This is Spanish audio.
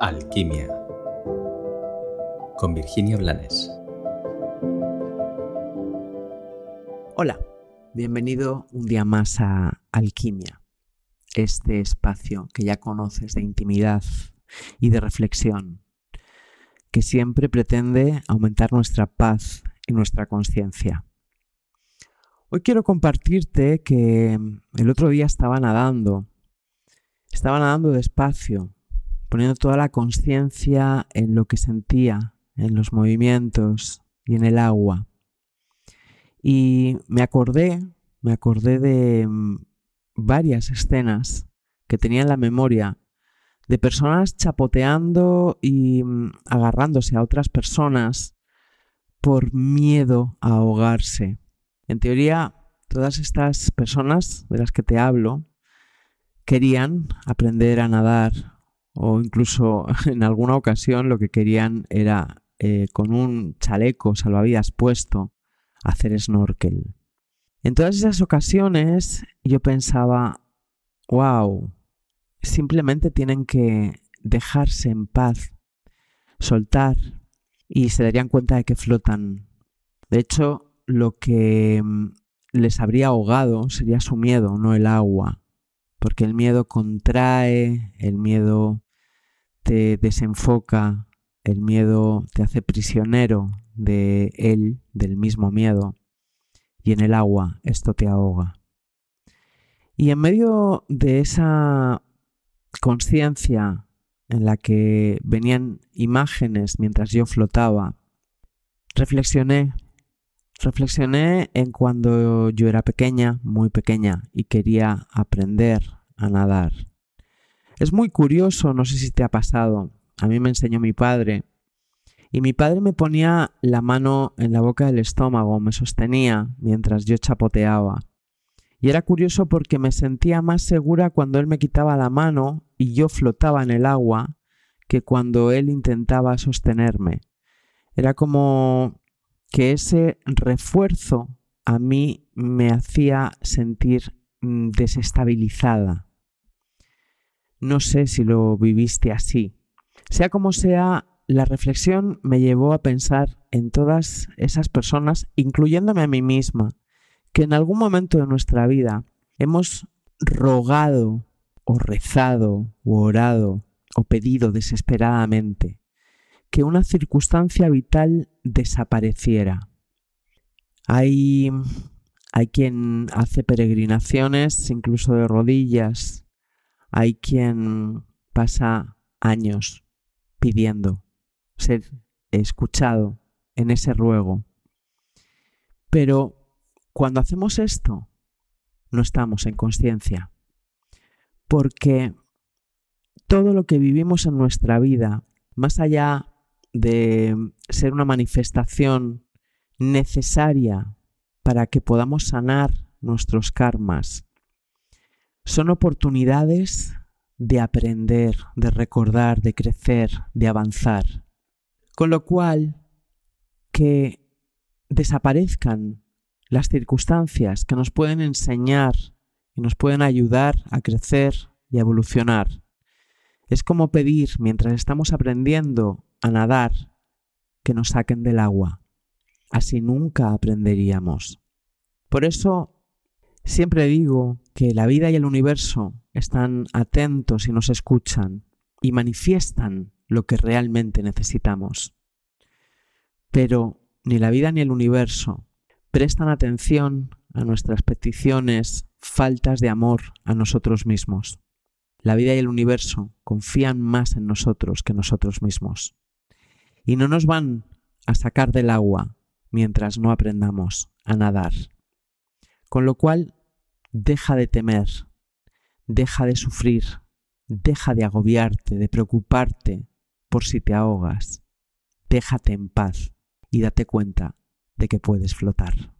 Alquimia con Virginia Blanes. Hola, bienvenido un día más a Alquimia, este espacio que ya conoces de intimidad y de reflexión, que siempre pretende aumentar nuestra paz y nuestra conciencia. Hoy quiero compartirte que el otro día estaba nadando, estaba nadando despacio, poniendo toda la conciencia en lo que sentía en los movimientos y en el agua. Y me acordé, me acordé de mm, varias escenas que tenía en la memoria de personas chapoteando y mm, agarrándose a otras personas por miedo a ahogarse. En teoría, todas estas personas de las que te hablo querían aprender a nadar o incluso en alguna ocasión lo que querían era eh, con un chaleco salvavidas puesto, hacer snorkel. En todas esas ocasiones yo pensaba, wow, simplemente tienen que dejarse en paz, soltar y se darían cuenta de que flotan. De hecho, lo que mm, les habría ahogado sería su miedo, no el agua, porque el miedo contrae, el miedo te desenfoca, el miedo te hace prisionero de él, del mismo miedo, y en el agua esto te ahoga. Y en medio de esa conciencia en la que venían imágenes mientras yo flotaba, reflexioné, reflexioné en cuando yo era pequeña, muy pequeña, y quería aprender a nadar. Es muy curioso, no sé si te ha pasado, a mí me enseñó mi padre. Y mi padre me ponía la mano en la boca del estómago, me sostenía mientras yo chapoteaba. Y era curioso porque me sentía más segura cuando él me quitaba la mano y yo flotaba en el agua que cuando él intentaba sostenerme. Era como que ese refuerzo a mí me hacía sentir mm, desestabilizada. No sé si lo viviste así, sea como sea, la reflexión me llevó a pensar en todas esas personas, incluyéndome a mí misma, que en algún momento de nuestra vida hemos rogado o rezado o orado o pedido desesperadamente que una circunstancia vital desapareciera. Hay, hay quien hace peregrinaciones incluso de rodillas, hay quien pasa años pidiendo ser escuchado en ese ruego. Pero cuando hacemos esto, no estamos en conciencia, porque todo lo que vivimos en nuestra vida, más allá de ser una manifestación necesaria para que podamos sanar nuestros karmas, son oportunidades de aprender, de recordar, de crecer, de avanzar. Con lo cual, que desaparezcan las circunstancias que nos pueden enseñar y nos pueden ayudar a crecer y a evolucionar. Es como pedir, mientras estamos aprendiendo a nadar, que nos saquen del agua. Así nunca aprenderíamos. Por eso Siempre digo que la vida y el universo están atentos y nos escuchan y manifiestan lo que realmente necesitamos. Pero ni la vida ni el universo prestan atención a nuestras peticiones, faltas de amor a nosotros mismos. La vida y el universo confían más en nosotros que nosotros mismos. Y no nos van a sacar del agua mientras no aprendamos a nadar. Con lo cual Deja de temer, deja de sufrir, deja de agobiarte, de preocuparte por si te ahogas. Déjate en paz y date cuenta de que puedes flotar.